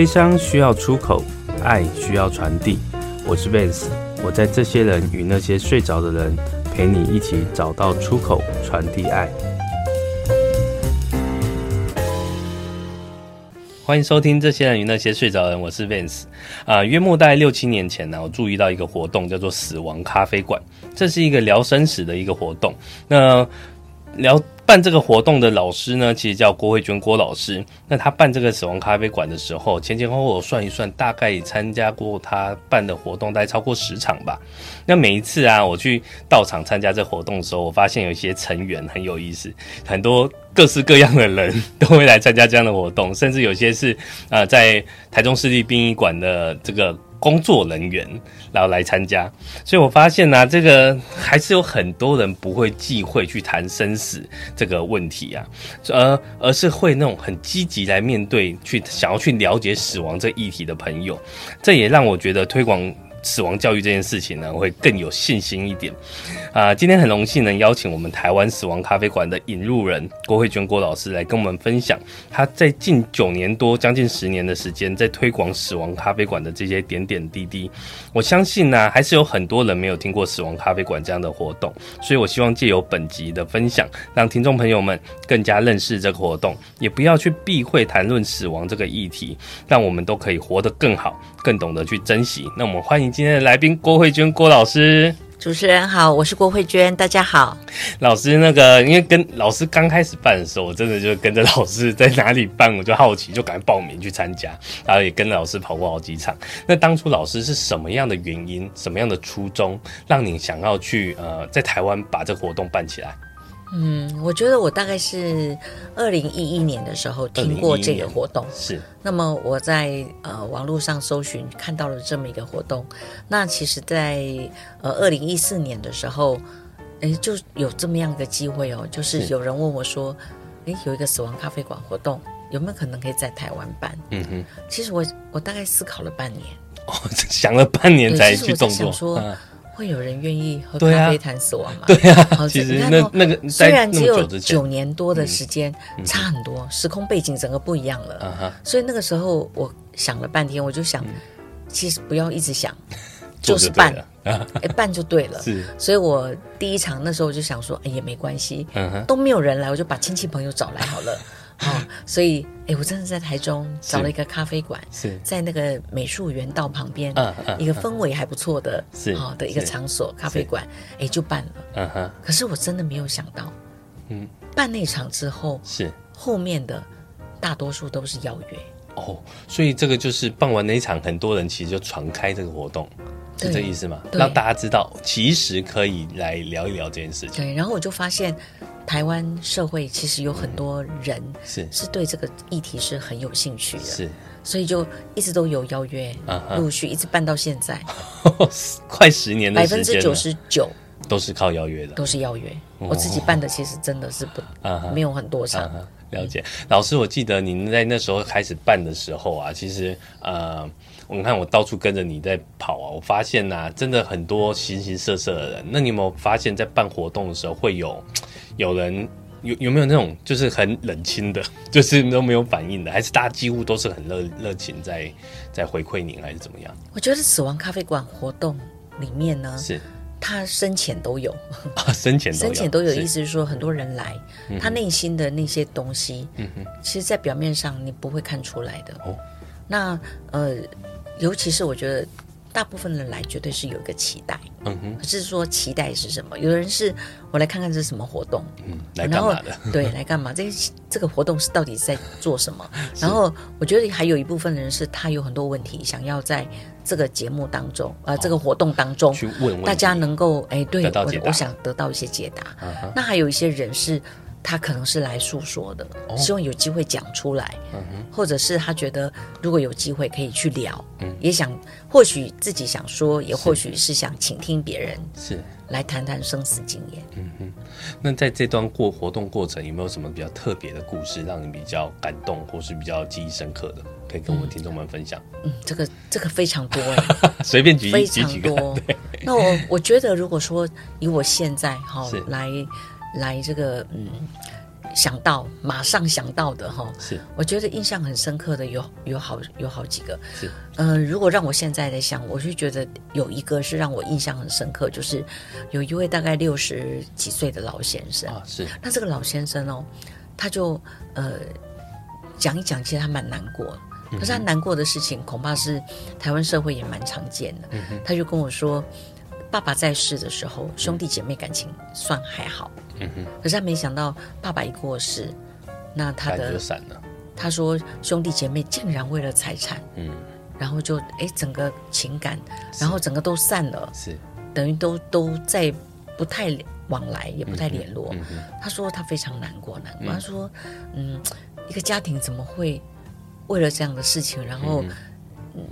悲伤需要出口，爱需要传递。我是 Vance，我在这些人与那些睡着的人，陪你一起找到出口，传递爱。欢迎收听《这些人与那些睡着人》，我是 Vance。啊、呃，约莫大概六七年前呢，我注意到一个活动，叫做“死亡咖啡馆”，这是一个聊生死的一个活动。那聊。办这个活动的老师呢，其实叫郭慧娟郭老师。那他办这个死亡咖啡馆的时候，前前后后我算一算，大概参加过他办的活动，大概超过十场吧。那每一次啊，我去到场参加这活动的时候，我发现有一些成员很有意思，很多各式各样的人都会来参加这样的活动，甚至有些是呃，在台中市立殡仪馆的这个。工作人员然后来参加，所以我发现呢、啊，这个还是有很多人不会忌讳去谈生死这个问题啊，而而是会那种很积极来面对，去想要去了解死亡这议题的朋友，这也让我觉得推广。死亡教育这件事情呢，会更有信心一点。啊、今天很荣幸能邀请我们台湾死亡咖啡馆的引路人郭慧娟郭老师来跟我们分享他在近九年多、将近十年的时间，在推广死亡咖啡馆的这些点点滴滴。我相信呢、还是有很多人没有听过死亡咖啡馆这样的活动，所以我希望借由本集的分享，让听众朋友们更加认识这个活动，也不要去避讳谈论死亡这个议题，让我们都可以活得更好，更懂得去珍惜。那我们欢迎。今天的来宾郭慧娟郭老师，主持人好，我是郭慧娟，大家好。老师，那个因为跟老师刚开始办的时候，我真的就跟着老师在哪里办，我就好奇，就赶快报名去参加，然后也跟老师跑过好几场。那当初老师是什么样的原因，什么样的初衷，让你想要去呃在台湾把这个活动办起来？嗯，我觉得我大概是二零一一年的时候听过这个活动，是。那么我在呃网络上搜寻看到了这么一个活动，那其实在，在呃二零一四年的时候，哎，就有这么样一个机会哦，就是有人问我说，哎，有一个死亡咖啡馆活动，有没有可能可以在台湾办？嗯哼，其实我我大概思考了半年，哦，想了半年才去动作。会有人愿意喝咖啡谈死亡吗？对呀、啊，其实那那个虽然只有九年多的时间，差很多，时空背景整个不一样了。所以那个时候我想了半天，我就想，其实不要一直想，就是办，哎，办就对了。是，所以我第一场那时候我就想说，哎，也没关系，都没有人来，我就把亲戚朋友找来好了。哦，所以，哎，我真的在台中找了一个咖啡馆，是在那个美术园道旁边，一个氛围还不错的，是好的一个场所咖啡馆，哎，就办了。嗯哼。可是我真的没有想到，嗯，办那场之后，是后面的大多数都是邀约。哦，所以这个就是办完那一场，很多人其实就传开这个活动，是这意思吗？让大家知道，其实可以来聊一聊这件事情。对，然后我就发现。台湾社会其实有很多人是。是对这个议题是很有兴趣的，是，所以就一直都有邀约，陆续一直办到现在，快十年的时间，百分之九十九都是靠邀约的，都是邀约。我自己办的其实真的是不没有很多场。了解，老师，我记得您在那时候开始办的时候啊，其实呃，我看我到处跟着你在跑啊，我发现呐，真的很多形形色色的人。那你有没有发现，在办活动的时候会有？有人有有没有那种就是很冷清的，就是都没有反应的，还是大家几乎都是很热热情在在回馈您，还是怎么样？我觉得死亡咖啡馆活动里面呢，是他深浅都有啊，深浅深浅都有，意思是说很多人来，他内心的那些东西，嗯哼，其实，在表面上你不会看出来的。哦，那呃，尤其是我觉得。大部分人来绝对是有一个期待，嗯哼。可是说期待是什么？有的人是我来看看这是什么活动，嗯，来干嘛的？对，来干嘛？这这个活动是到底在做什么？然后我觉得还有一部分人是他有很多问题想要在这个节目当中，呃，这个活动当中去问，大家能够哎，对我我想得到一些解答。那还有一些人是。他可能是来诉说的，希望有机会讲出来，哦、或者是他觉得如果有机会可以去聊，嗯、也想或许自己想说，也或许是想倾听别人，是来谈谈生死经验。嗯哼，那在这段过活动过程，有没有什么比较特别的故事，让你比较感动，或是比较记忆深刻的，可以跟我们听众们分享？嗯，这个这个非常多，随便举一举几个。那我我觉得，如果说以我现在哈来。来这个嗯，想到马上想到的哈，是。我觉得印象很深刻的有有好有好几个，是。呃，如果让我现在在想，我就觉得有一个是让我印象很深刻，就是有一位大概六十几岁的老先生。啊，是。那这个老先生哦，他就呃讲一讲，其实他蛮难过，可是他难过的事情恐怕是台湾社会也蛮常见的，嗯、他就跟我说。爸爸在世的时候，兄弟姐妹感情算还好。嗯哼。可是他没想到，爸爸一过世，那他的他说兄弟姐妹竟然为了财产，嗯，然后就哎整个情感，然后整个都散了，是等于都都在不太往来，也不太联络。嗯嗯。他说他非常难过，难过。他说，嗯，一个家庭怎么会为了这样的事情，然后。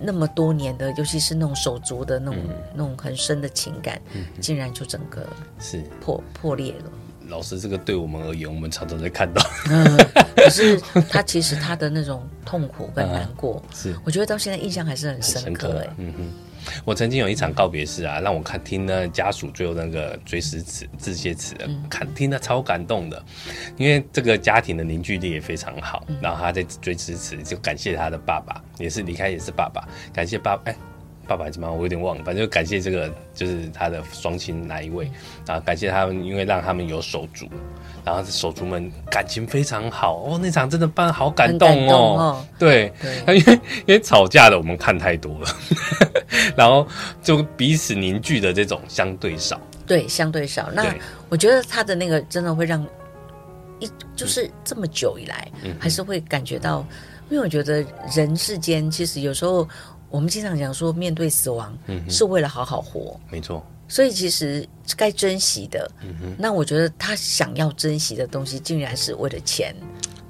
那么多年的，尤其是那种手足的那种、嗯、那种很深的情感，嗯、竟然就整个是破破裂了。老师，这个对我们而言，我们常常在看到。嗯，可是他其实他的那种痛苦跟难过，啊、是我觉得到现在印象还是很深刻。哎，嗯哼。我曾经有一场告别式啊，让我看听那家属最后那个追思词致谢词，看听得超感动的，因为这个家庭的凝聚力也非常好。然后他在追思词就感谢他的爸爸，也是离开也是爸爸，感谢爸哎。爸爸还是妈妈，我有点忘了。反正就感谢这个，就是他的双亲哪一位啊？感谢他们，因为让他们有手足，然后手足们感情非常好哦。那场真的办好感动哦。对，对因为因为吵架的我们看太多了，然后就彼此凝聚的这种相对少。对，相对少。那我觉得他的那个真的会让一就是这么久以来，嗯、还是会感觉到，因为我觉得人世间其实有时候。我们经常讲说，面对死亡是为了好好活，没错。所以其实该珍惜的，那我觉得他想要珍惜的东西，竟然是为了钱，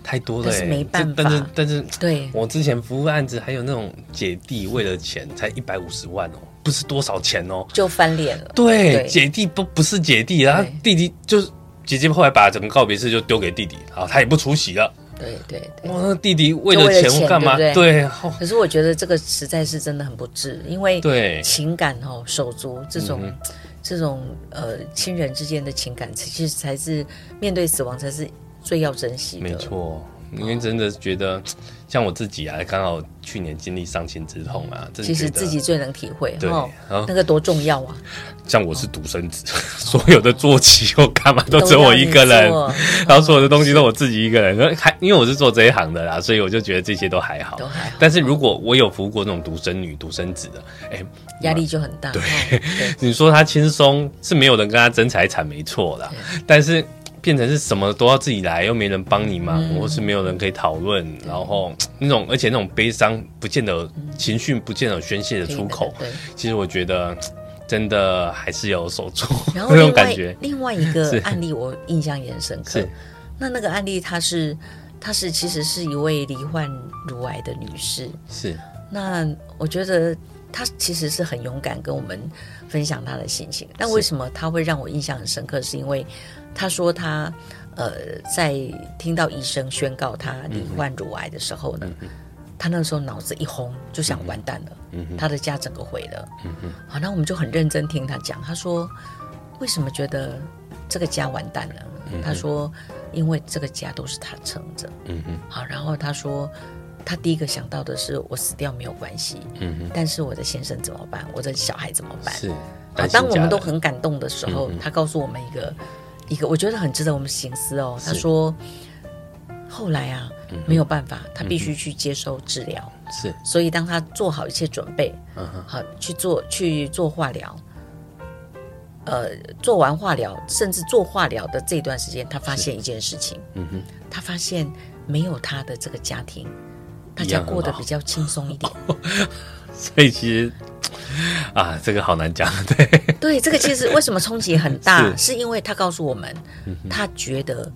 太多了。但是没办法，但是但是，对，我之前服务案子，还有那种姐弟为了钱才一百五十万哦，不是多少钱哦，就翻脸了。对，姐弟不不是姐弟，然后弟弟就是姐姐，后来把整个告别式就丢给弟弟，然后他也不出席了。对对对，哇，那弟弟为了钱干嘛？对，对，对，可是我觉得这个实在是真的很不智，因为对。情感哦，手足这种、嗯、这种呃亲人之间的情感，其实才是面对死亡才是最要珍惜的。没错，因为真的觉得。像我自己啊，刚好去年经历丧亲之痛啊，其实自己最能体会，对，那个多重要啊！像我是独生子，所有的坐骑又干嘛都只有我一个人，然后所有的东西都我自己一个人。还因为我是做这一行的啦，所以我就觉得这些都还好，都还好。但是如果我有服务过那种独生女、独生子的，哎，压力就很大。对，你说他轻松是没有人跟他争财产，没错啦，但是。变成是什么都要自己来，又没人帮你忙，嗯、或是没有人可以讨论，嗯、然后那种而且那种悲伤不见得、嗯、情绪不见得宣泄的出口。对，其实我觉得真的还是有手足那种感觉。另外一个案例我印象也很深刻。是那那个案例，她是她是其实是一位罹患乳癌的女士。是。那我觉得她其实是很勇敢，跟我们分享她的心情。但为什么她会让我印象很深刻？是因为。他说他，呃，在听到医生宣告他罹患乳癌的时候呢，嗯、他那时候脑子一轰，就想完蛋了，嗯、他的家整个毁了。嗯、好，那我们就很认真听他讲。他说，为什么觉得这个家完蛋了？嗯、他说，因为这个家都是他撑着。嗯、好，然后他说，他第一个想到的是，我死掉没有关系。嗯、但是我的先生怎么办？我的小孩怎么办？是。好，当我们都很感动的时候，嗯、他告诉我们一个。一个我觉得很值得我们省思哦。他说，后来啊，没有办法，他必须去接受治疗。是，所以当他做好一切准备，好去做去做化疗，呃，做完化疗，甚至做化疗的这段时间，他发现一件事情，嗯哼，他发现没有他的这个家庭，大家过得比较轻松一点。所以其实。啊，这个好难讲，对。对，这个其实为什么冲击很大，是，是因为他告诉我们，他觉得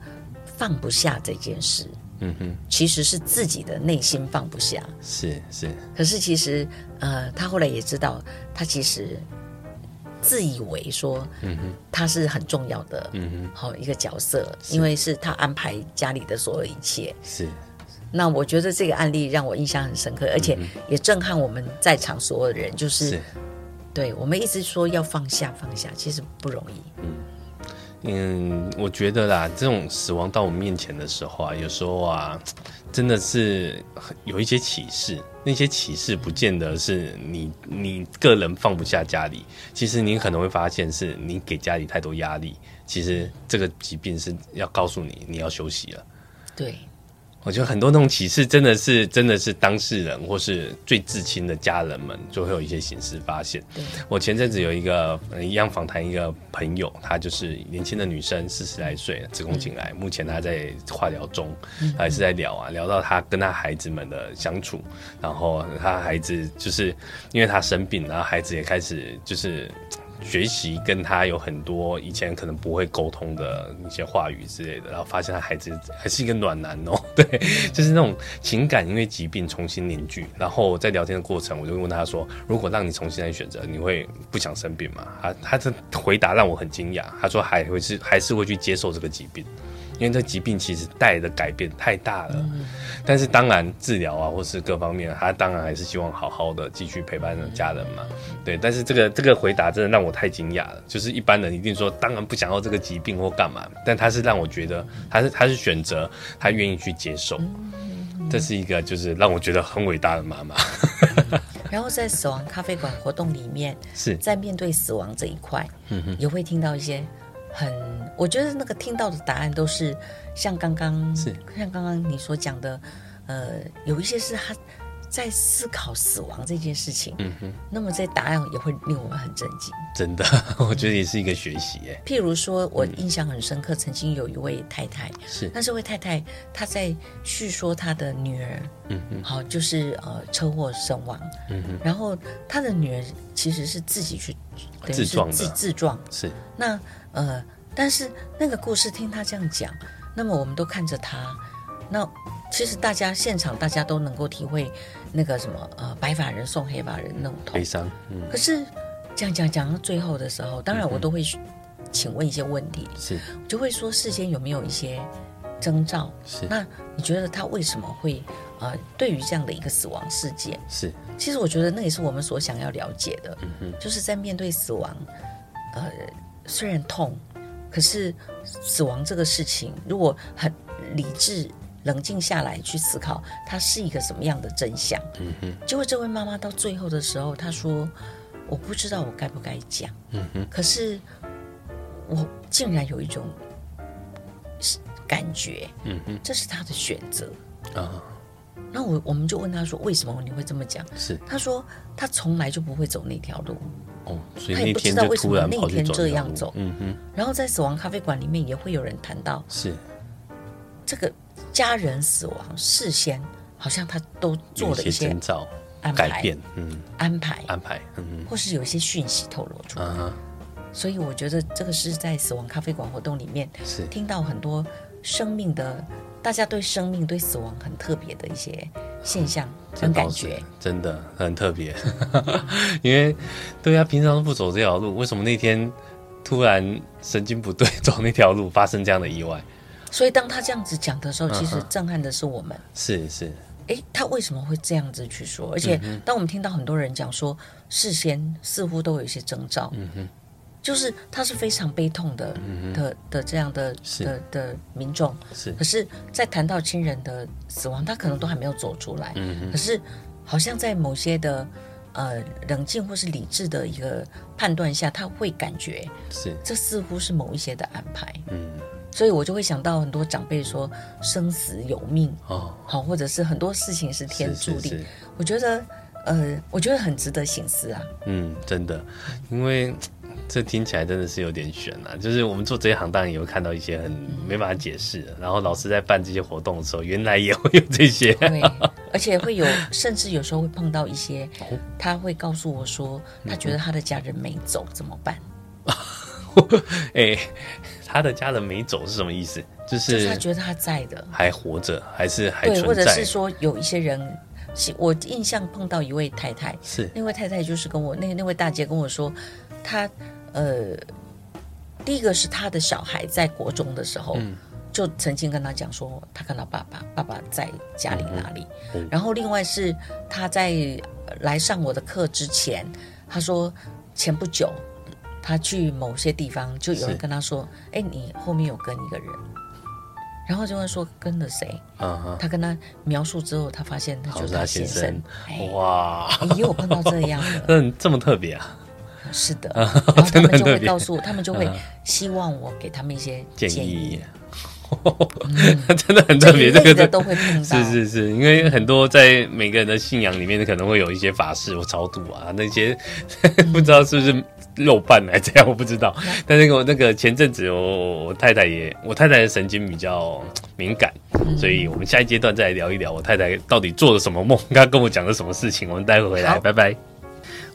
放不下这件事，嗯哼，其实是自己的内心放不下，是是，可是其实呃，他后来也知道，他其实自以为说，嗯哼，他是很重要的，嗯哼，好一个角色，因为是他安排家里的所有一切，是。那我觉得这个案例让我印象很深刻，而且也震撼我们在场所有的人。就是，是对我们一直说要放下放下，其实不容易。嗯，嗯，我觉得啦，这种死亡到我们面前的时候啊，有时候啊，真的是有一些启示。那些启示不见得是你你个人放不下家里，其实你可能会发现是你给家里太多压力。其实这个疾病是要告诉你，你要休息了。对。我觉得很多那种启示，真的是真的是当事人或是最至亲的家人们，就会有一些形式发现。我前阵子有一个一样访谈一个朋友，她就是年轻的女生，四十来岁，子宫颈癌，目前她在化疗中，还是在聊啊，聊到她跟她孩子们的相处，然后她孩子就是因为她生病，然后孩子也开始就是。学习跟他有很多以前可能不会沟通的一些话语之类的，然后发现他孩子还是一个暖男哦，对，就是那种情感因为疾病重新凝聚。然后在聊天的过程，我就问他说：“如果让你重新来选择，你会不想生病吗？”他他的回答让我很惊讶，他说还会是还是会去接受这个疾病。因为这疾病其实带来的改变太大了，但是当然治疗啊，或是各方面，他当然还是希望好好的继续陪伴着家人嘛。对，但是这个这个回答真的让我太惊讶了。就是一般人一定说，当然不想要这个疾病或干嘛，但他是让我觉得，他是他是选择，他愿意去接受，这是一个就是让我觉得很伟大的妈妈。然后在死亡咖啡馆活动里面，是在面对死亡这一块，也会听到一些。很，我觉得那个听到的答案都是像刚刚，是。像刚刚你所讲的，呃，有一些是他在思考死亡这件事情，嗯哼，那么这答案也会令我们很震惊。真的，我觉得也是一个学习哎。譬如说，我印象很深刻，曾经有一位太太，是。那这位太太，她在叙说她的女儿，嗯哼，好，就是呃车祸身亡，嗯哼，然后她的女儿其实是自己去自撞的，自自撞，是。那。呃，但是那个故事听她这样讲，那么我们都看着他，那其实大家现场大家都能够体会那个什么呃白发人送黑发人那种痛悲伤。嗯。可是讲讲讲到最后的时候，当然我都会请问一些问题，是、嗯、就会说事先有没有一些征兆？是。那你觉得他为什么会呃对于这样的一个死亡事件？是。其实我觉得那也是我们所想要了解的，嗯哼，就是在面对死亡，呃。虽然痛，可是死亡这个事情，如果很理智、冷静下来去思考，它是一个什么样的真相？嗯哼。结果这位妈妈到最后的时候，她说：“我不知道我该不该讲。”嗯哼。可是我竟然有一种感觉，嗯哼，这是她的选择啊。那我我们就问她说：“为什么你会这么讲？”是她说：“她从来就不会走那条路。”哦，所以那天就突然跑去走这样走，嗯哼。然后在死亡咖啡馆里面也会有人谈到，是这个家人死亡事先好像他都做了一些安排，改变，嗯，安排安排，嗯哼，或是有一些讯息透露出来。所以我觉得这个是在死亡咖啡馆活动里面是听到很多生命的。大家对生命、对死亡很特别的一些现象跟感觉，真的很特别。因为对啊，平常都不走这条路，为什么那天突然神经不对，走那条路发生这样的意外？所以当他这样子讲的时候，其实震撼的是我们。是是，哎，他为什么会这样子去说？而且当我们听到很多人讲说，事先似乎都有一些征兆。嗯哼。就是他是非常悲痛的、嗯、的的这样的的的民众，是。可是，在谈到亲人的死亡，他可能都还没有走出来。嗯、可是，好像在某些的呃冷静或是理智的一个判断下，他会感觉是这似乎是某一些的安排。嗯。所以我就会想到很多长辈说生死有命哦，好，或者是很多事情是天注定。是是是我觉得呃，我觉得很值得醒思啊。嗯，真的，因为。这听起来真的是有点悬啊！就是我们做这一行，当然也会看到一些很没办法解释的。然后老师在办这些活动的时候，原来也会有这些，对，而且会有，甚至有时候会碰到一些，他会告诉我说，他觉得他的家人没走，怎么办？哎，他的家人没走是什么意思？就是，他觉得他在的，还活着，还是还？对，或者是说有一些人，我印象碰到一位太太，是那位太太，就是跟我那那位大姐跟我说，她。呃，第一个是他的小孩在国中的时候，嗯、就曾经跟他讲说，他看到爸爸，爸爸在家里哪里。嗯嗯、然后另外是他在来上我的课之前，他说前不久他去某些地方，就有人跟他说：“哎，你后面有跟一个人。”然后就会说跟了谁？嗯，他跟他描述之后，他发现他就是他先生。哇，也有碰到这样的，嗯，这么特别啊？是的，然后他们就会告诉我，他们就会希望我给他们一些建议。真的很特别，这个都会碰到。是是是，因为很多在每个人的信仰里面，可能会有一些法事或超度啊，那些 不知道是不是肉伴来这样，我不知道。但是我那个前阵子我我太太也，我太太的神经比较敏感，所以我们下一阶段再来聊一聊我太太到底做了什么梦，刚刚跟我讲了什么事情。我们待会回来，拜拜。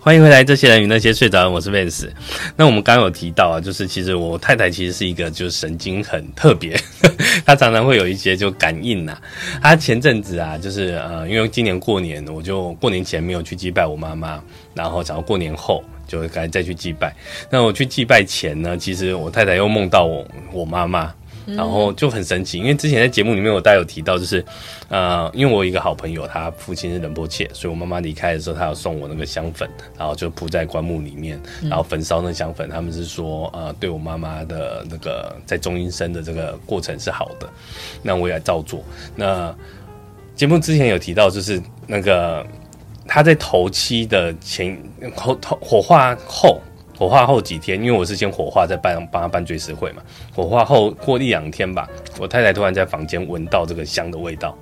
欢迎回来，这些人与那些睡着人，我是 Vance。那我们刚有提到啊，就是其实我太太其实是一个就是神经很特别，她常常会有一些就感应呐、啊。她前阵子啊，就是呃，因为今年过年，我就过年前没有去祭拜我妈妈，然后想要过年后就该再去祭拜。那我去祭拜前呢，其实我太太又梦到我我妈妈。然后就很神奇，因为之前在节目里面我大概有提到，就是，呃，因为我有一个好朋友，他父亲是仁波切，所以我妈妈离开的时候，他有送我那个香粉，然后就铺在棺木里面，然后焚烧那香粉。他们是说，呃，对我妈妈的那个在中阴身的这个过程是好的，那我也照做。那节目之前有提到，就是那个他在头七的前火火化后。火化后几天，因为我是先火化再办帮他办追思会嘛。火化后过一两天吧，我太太突然在房间闻到这个香的味道，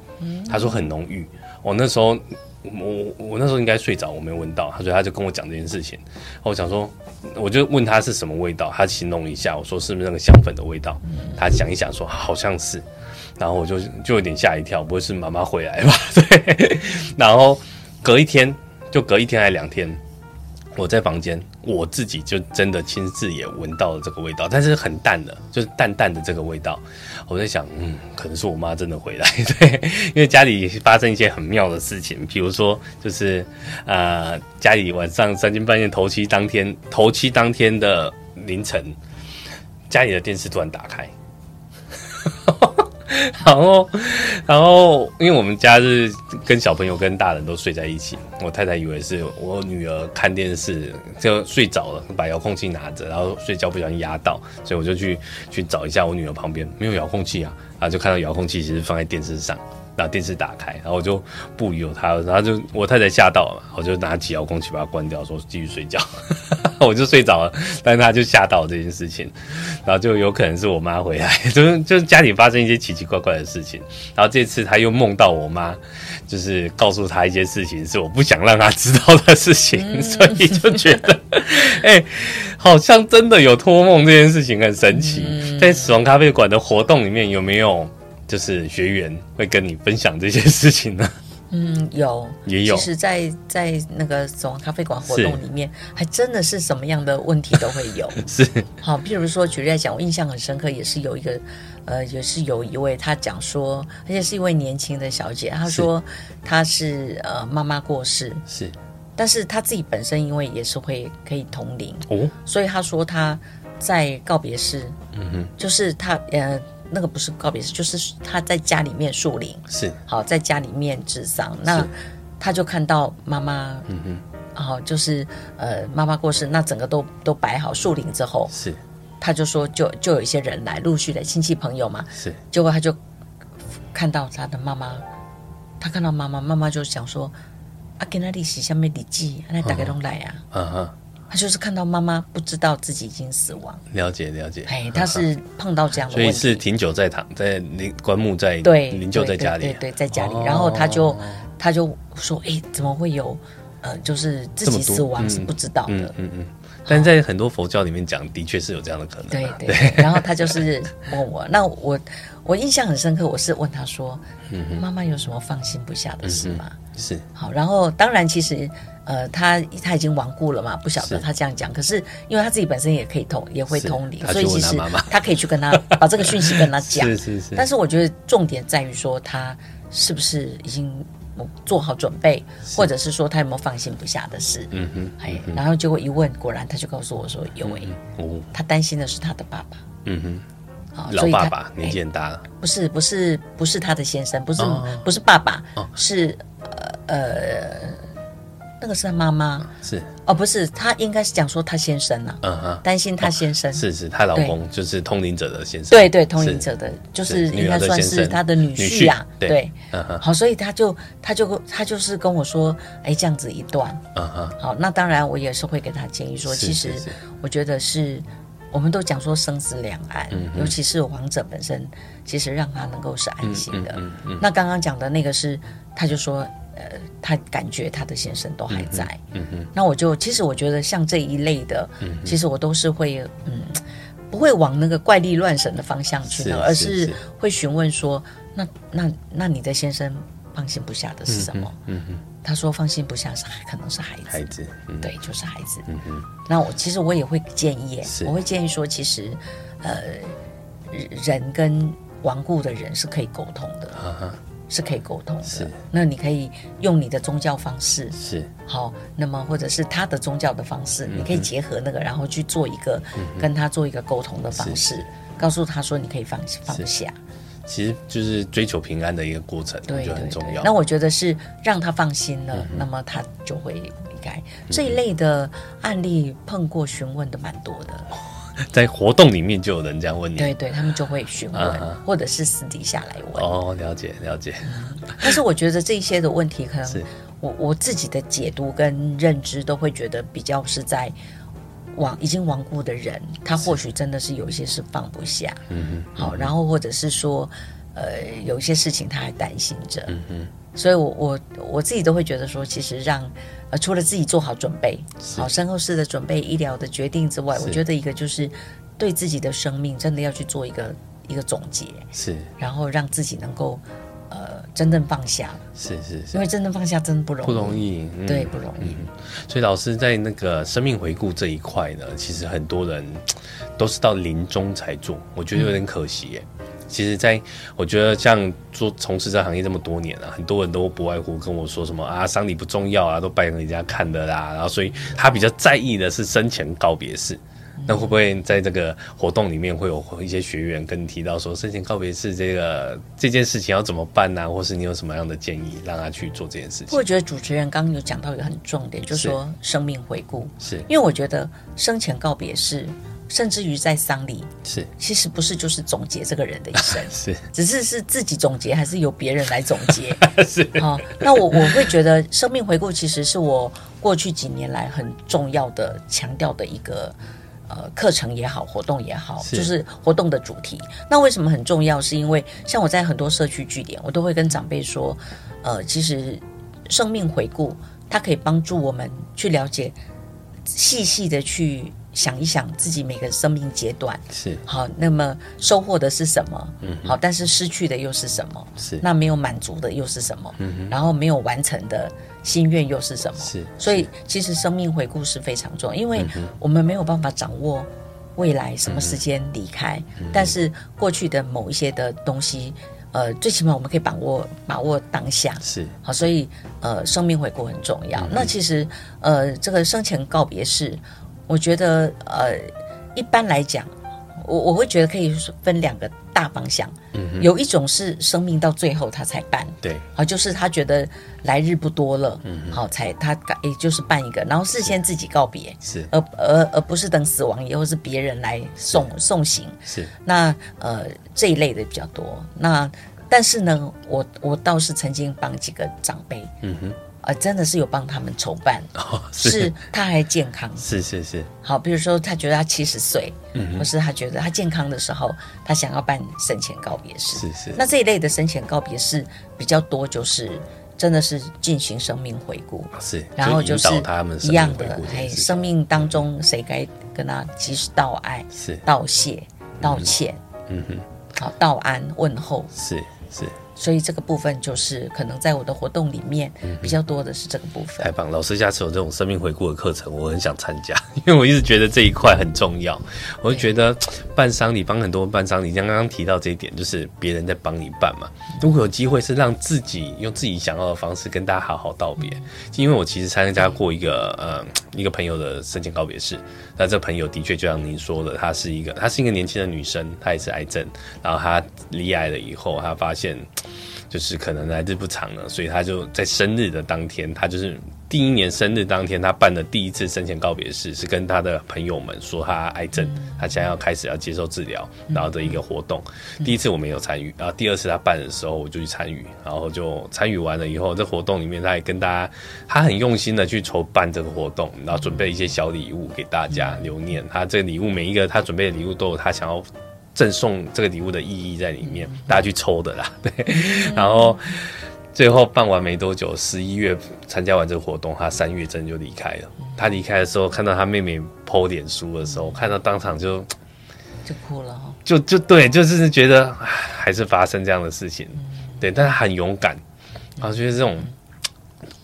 她说很浓郁。我那时候我我那时候应该睡着，我没闻到。她说她就跟我讲这件事情。我想说，我就问她是什么味道，她形容一下，我说是不是那个香粉的味道？她想一想说好像是，然后我就就有点吓一跳，不会是妈妈回来吧？对。然后隔一天，就隔一天还两天。我在房间，我自己就真的亲自也闻到了这个味道，但是很淡的，就是淡淡的这个味道。我在想，嗯，可能是我妈真的回来，对，因为家里发生一些很妙的事情，比如说，就是呃，家里晚上三更半夜头七当天，头七当天的凌晨，家里的电视突然打开。然后，然后，因为我们家是跟小朋友跟大人都睡在一起，我太太以为是我女儿看电视就睡着了，把遥控器拿着，然后睡觉不小心压到，所以我就去去找一下我女儿旁边没有遥控器啊，然后就看到遥控器其实放在电视上。把电视打开，然后我就不疑有他，然后就我太太吓到了嘛，我就拿起遥控器把它关掉，说继续睡觉，我就睡着了，但是他就吓到这件事情，然后就有可能是我妈回来，就是就是家里发生一些奇奇怪怪的事情，然后这次他又梦到我妈，就是告诉他一些事情是我不想让他知道的事情，嗯、所以就觉得，哎、欸，好像真的有托梦这件事情很神奇，嗯、在死亡咖啡馆的活动里面有没有？就是学员会跟你分享这些事情呢？嗯，有，也有。其实在，在在那个死亡咖啡馆活动里面，还真的是什么样的问题都会有。是，好，譬如说举例来讲，我印象很深刻，也是有一个，呃，也是有一位，他讲说，而且是一位年轻的小姐，她说她是呃妈妈过世，是，但是她自己本身因为也是会可以同龄哦，所以她说她在告别式，嗯哼，就是她呃。那个不是告别式，就是他在家里面树林，是。好在家里面治丧。那他就看到妈妈，嗯哼，然后就是呃妈妈过世，那整个都都摆好树林之后，是。他就说就就有一些人来，陆续的亲戚朋友嘛，是。结果他就看到他的妈妈，他看到妈妈，妈妈就想说啊，给那里写下面礼记，那大家都来啊，嗯哼。他就是看到妈妈不知道自己已经死亡，了解了解。哎，他是碰到这样的问题，所以是挺久在躺在灵棺木在对灵柩在家里，对对，在家里。然后他就他就说：“哎，怎么会有呃，就是自己死亡是不知道的。”嗯嗯嗯。但在很多佛教里面讲，的确是有这样的可能。对对。然后他就是问我，那我我印象很深刻，我是问他说：“妈妈有什么放心不下的事吗？”是。好，然后当然其实。呃，他他已经亡故了嘛，不晓得他这样讲。可是因为他自己本身也可以通，也会通灵，所以其实他可以去跟他把这个讯息跟他讲。是是是。但是我觉得重点在于说他是不是已经做好准备，或者是说他有没有放心不下的事。嗯哼。哎，然后结果一问，果然他就告诉我说有哎，哦，他担心的是他的爸爸。嗯哼。好，老爸爸年纪很大了。不是不是不是他的先生，不是不是爸爸，是呃呃。那个是他妈妈，是。哦，不是，他应该是讲说他先生啊，嗯哼，担心他先生，是是，她老公就是通灵者的先生，对对，通灵者的，就是应该算是他的女婿啊，对，嗯哼，好，所以他就他就他就是跟我说，哎，这样子一段，嗯哼，好，那当然我也是会给他建议说，其实我觉得是。我们都讲说生死两岸，嗯、尤其是王者本身，其实让他能够是安心的。嗯嗯嗯、那刚刚讲的那个是，他就说，呃，他感觉他的先生都还在。嗯嗯、那我就其实我觉得像这一类的，嗯、其实我都是会，嗯，不会往那个怪力乱神的方向去而是会询问说，那那那你的先生放心不下的是什么？嗯嗯嗯他说：“放心不下是可能是孩子，孩子，嗯、对，就是孩子。嗯哼，那我其实我也会建议，我会建议说，其实，呃，人跟亡故的人是可以沟通的，是可以沟通的。是，那你可以用你的宗教方式，是。好，那么或者是他的宗教的方式，嗯、你可以结合那个，然后去做一个、嗯、跟他做一个沟通的方式，告诉他说你可以放放下。”其实就是追求平安的一个过程，对，就很重要。那我觉得是让他放心了，嗯、那么他就会离开。这一类的案例碰过询问的蛮多的，在活动里面就有人这样问你，对对，他们就会询问，啊、或者是私底下来问。哦，了解了解。但是我觉得这些的问题，可能我我自己的解读跟认知都会觉得比较是在。亡已经亡故的人，他或许真的是有一些是放不下，嗯哼，好，然后或者是说，呃，有一些事情他还担心着，嗯哼，所以我我我自己都会觉得说，其实让呃除了自己做好准备，好身后事的准备、医疗的决定之外，我觉得一个就是对自己的生命真的要去做一个一个总结，是，然后让自己能够。呃，真正放下是是是，因为真正放下真的不容易，不容易，嗯、对，不容易、嗯。所以老师在那个生命回顾这一块呢，其实很多人 都是到临终才做，我觉得有点可惜耶。嗯、其实，在我觉得像做从事这行业这么多年了、啊，很多人都不外乎跟我说什么啊，丧礼不重要啊，都拜人家看的啦。然后，所以他比较在意的是生前告别式。那会不会在这个活动里面会有一些学员跟你提到说，生前告别式这个这件事情要怎么办呢、啊？或是你有什么样的建议让他去做这件事情？我觉得主持人刚刚有讲到一个很重点，就是说生命回顾，是因为我觉得生前告别式，甚至于在丧礼，是其实不是就是总结这个人的一生，是只是是自己总结还是由别人来总结？是啊、哦，那我我会觉得生命回顾其实是我过去几年来很重要的强调的一个。呃，课程也好，活动也好，是就是活动的主题。那为什么很重要？是因为像我在很多社区据点，我都会跟长辈说，呃，其实生命回顾它可以帮助我们去了解，细细的去想一想自己每个生命阶段是好。那么收获的是什么？嗯，好，但是失去的又是什么？是那没有满足的又是什么？嗯，然后没有完成的。心愿又是什么？是，所以其实生命回顾是非常重要，因为我们没有办法掌握未来什么时间离开，嗯嗯、但是过去的某一些的东西，呃，最起码我们可以把握把握当下。是，好，所以呃，生命回顾很重要。嗯、那其实呃，这个生前告别式，我觉得呃，一般来讲，我我会觉得可以分两个。大方向，嗯哼，有一种是生命到最后他才办，对，好，就是他觉得来日不多了，嗯哼，好，才他也就是办一个，然后事先自己告别，是，而而而不是等死亡以后是别人来送送行，是，那呃这一类的比较多，那但是呢，我我倒是曾经帮几个长辈，嗯哼。啊，真的是有帮他们筹办，哦、是，是他还健康，是是是。好，比如说他觉得他七十岁，嗯，或是他觉得他健康的时候，他想要办生前告别式，是是。那这一类的生前告别式比较多，就是真的是进行生命回顾，是，然后就是一样的，哎，生命当中谁该跟他及时道爱，是。道谢、道歉，嗯哼，好，道安问候，是是。所以这个部分就是可能在我的活动里面比较多的是这个部分。嗯、太棒，老师下次有这种生命回顾的课程，我很想参加，因为我一直觉得这一块很重要。我就觉得办丧礼帮很多人办丧礼，像刚刚提到这一点，就是别人在帮你办嘛。如果有机会是让自己用自己想要的方式跟大家好好道别，因为我其实参加过一个呃一个朋友的生前告别式，那这个朋友的确就像您说的，她是一个她是一个年轻的女生，她也是癌症，然后她离癌了以后，她发现。就是可能来日不长了，所以他就在生日的当天，他就是第一年生日当天，他办的第一次生前告别式，是跟他的朋友们说他癌症，他现在要开始要接受治疗，然后的一个活动。第一次我没有参与，然后第二次他办的时候，我就去参与，然后就参与完了以后，这活动里面他也跟大家，他很用心的去筹办这个活动，然后准备一些小礼物给大家留念。他这个礼物每一个他准备的礼物都有他想要。赠送这个礼物的意义在里面，大家去抽的啦，对。然后最后办完没多久，十一月参加完这个活动，他三月真的就离开了。他离开的时候，看到他妹妹 po 脸书的时候，看到当场就就哭了哈，就就对，就是觉得还是发生这样的事情，对。但他很勇敢，然后觉得这种。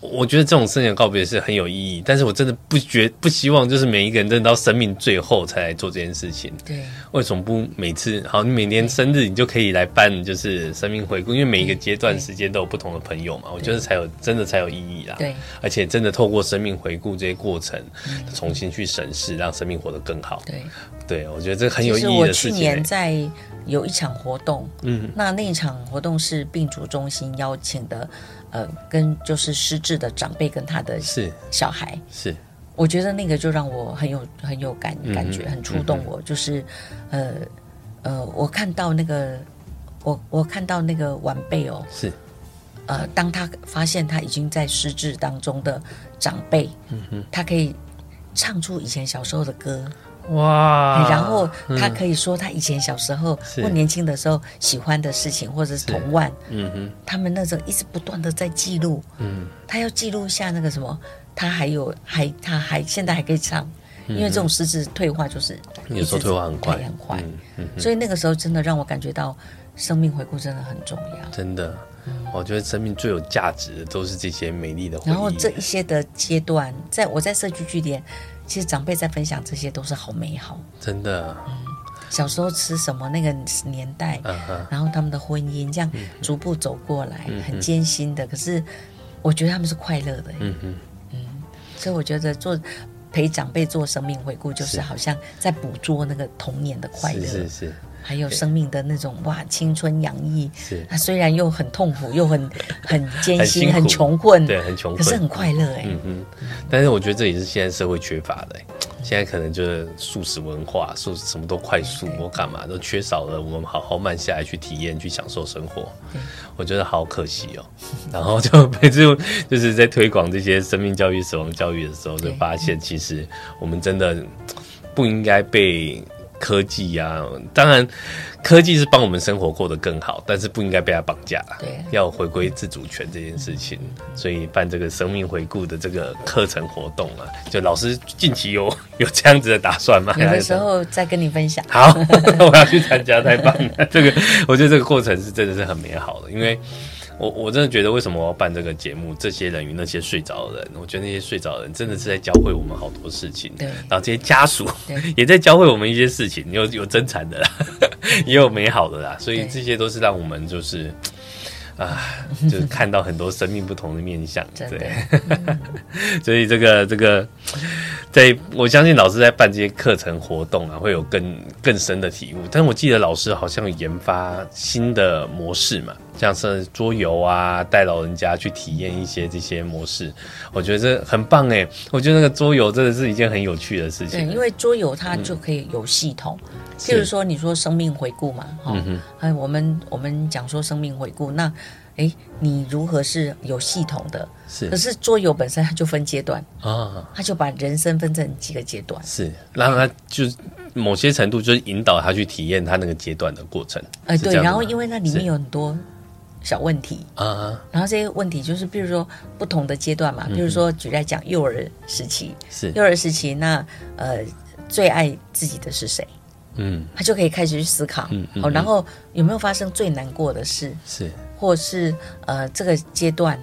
我觉得这种生前告别是很有意义，但是我真的不觉不希望就是每一个人真的到生命最后才来做这件事情。对，为什么不每次好？你每年生日你就可以来办就是生命回顾，因为每一个阶段时间都有不同的朋友嘛，我觉得才有真的才有意义啦。对，而且真的透过生命回顾这些过程，重新去审视，让生命活得更好。对，对我觉得这很有意义的事情。我去年在有一场活动，嗯，那那一场活动是病主中心邀请的。呃，跟就是失智的长辈跟他的是小孩是，是，我觉得那个就让我很有很有感感觉，很触动我。嗯、就是呃呃，我看到那个我我看到那个晚辈哦，是呃，当他发现他已经在失智当中的长辈，嗯哼，他可以唱出以前小时候的歌。哇！然后他可以说他以前小时候或年轻的时候喜欢的事情，或者是童玩，嗯哼，他们那时候一直不断的在记录，嗯，他要记录下那个什么，他还有还他还现在还可以唱，因为这种失智退化就是有时候退化很快。很快，所以那个时候真的让我感觉到生命回顾真的很重要，真的，我觉得生命最有价值的都是这些美丽的回忆，然后这一些的阶段，在我在社区据点。其实长辈在分享这些都是好美好，真的。嗯，小时候吃什么那个年代，然后他们的婚姻这样逐步走过来，嗯、很艰辛的。可是我觉得他们是快乐的，嗯嗯嗯。所以我觉得做陪长辈做生命回顾，就是好像在捕捉那个童年的快乐，是是是。还有生命的那种哇，青春洋溢。是，它虽然又很痛苦，又很很 艰辛，很穷困，对，很穷困，可是很快乐哎。嗯嗯。但是我觉得这也是现在社会缺乏的。现在可能就是素食文化，速什么都快速，我干嘛都缺少了。我们好好慢下来去体验，去享受生活。我觉得好可惜哦。然后就每次就是在推广这些生命教育、死亡教育的时候，就发现其实我们真的不应该被。科技呀、啊，当然，科技是帮我们生活过得更好，但是不应该被它绑架。对，要回归自主权这件事情，所以办这个生命回顾的这个课程活动啊，就老师近期有 有这样子的打算吗？有的时候再跟你分享。好，我要去参加，太棒了！这个我觉得这个过程是真的是很美好的，因为。我我真的觉得，为什么我要办这个节目？这些人与那些睡着的人，我觉得那些睡着的人真的是在教会我们好多事情。对，然后这些家属 也在教会我们一些事情，有有真惨的啦，也有美好的啦，所以这些都是让我们就是啊，就是看到很多生命不同的面相。对，所以这个这个。在，我相信老师在办这些课程活动啊，会有更更深的体悟。但我记得老师好像有研发新的模式嘛，像是桌游啊，带老人家去体验一些这些模式，我觉得这很棒哎。我觉得那个桌游真的是一件很有趣的事情。对，因为桌游它就可以有系统，譬如说你说生命回顾嘛，哈，哎，我们我们讲说生命回顾那。哎，你如何是有系统的？是，可是桌游本身它就分阶段啊，它就把人生分成几个阶段，是，让他就某些程度就是引导他去体验他那个阶段的过程。哎，对，然后因为那里面有很多小问题啊，然后这些问题就是比如说不同的阶段嘛，比如说举例讲幼儿时期，是幼儿时期，那呃最爱自己的是谁？嗯，他就可以开始去思考，嗯，好，然后有没有发生最难过的事？是。或是呃，这个阶段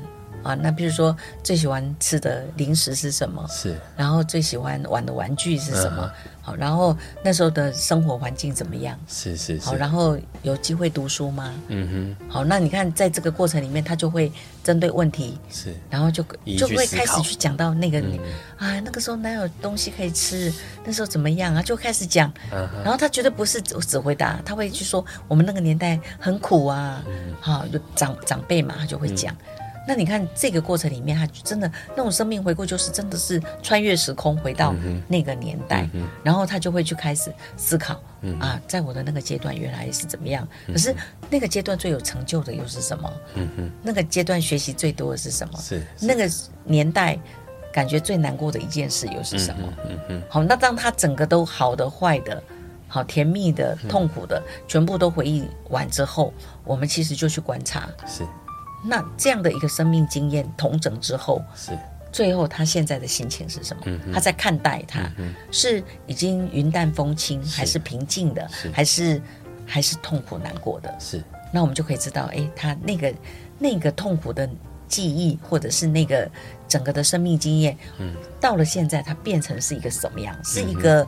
啊，那比如说最喜欢吃的零食是什么？是，然后最喜欢玩的玩具是什么？嗯、好，然后那时候的生活环境怎么样？是是是。好，然后有机会读书吗？嗯哼。好，那你看在这个过程里面，他就会针对问题，是，然后就就会开始去讲到那个，嗯、啊，那个时候哪有东西可以吃？那时候怎么样啊？就开始讲，嗯、然后他绝对不是只回答，他会去说我们那个年代很苦啊，嗯、好，就长长辈嘛，他就会讲。嗯那你看这个过程里面，他真的那种生命回顾，就是真的是穿越时空回到那个年代，嗯、然后他就会去开始思考、嗯、啊，在我的那个阶段原来是怎么样。可是那个阶段最有成就的又是什么？嗯、那个阶段学习最多的是什么？是，是那个年代感觉最难过的一件事又是什么？嗯嗯、好，那当他整个都好的、坏的、好甜蜜的、痛苦的，嗯、全部都回忆完之后，我们其实就去观察。是。那这样的一个生命经验同整之后，是最后他现在的心情是什么？嗯、他在看待他、嗯、是已经云淡风轻，是还是平静的，是还是还是痛苦难过的？是。那我们就可以知道，哎，他那个那个痛苦的记忆，或者是那个整个的生命经验，嗯，到了现在，它变成是一个什么样？是一个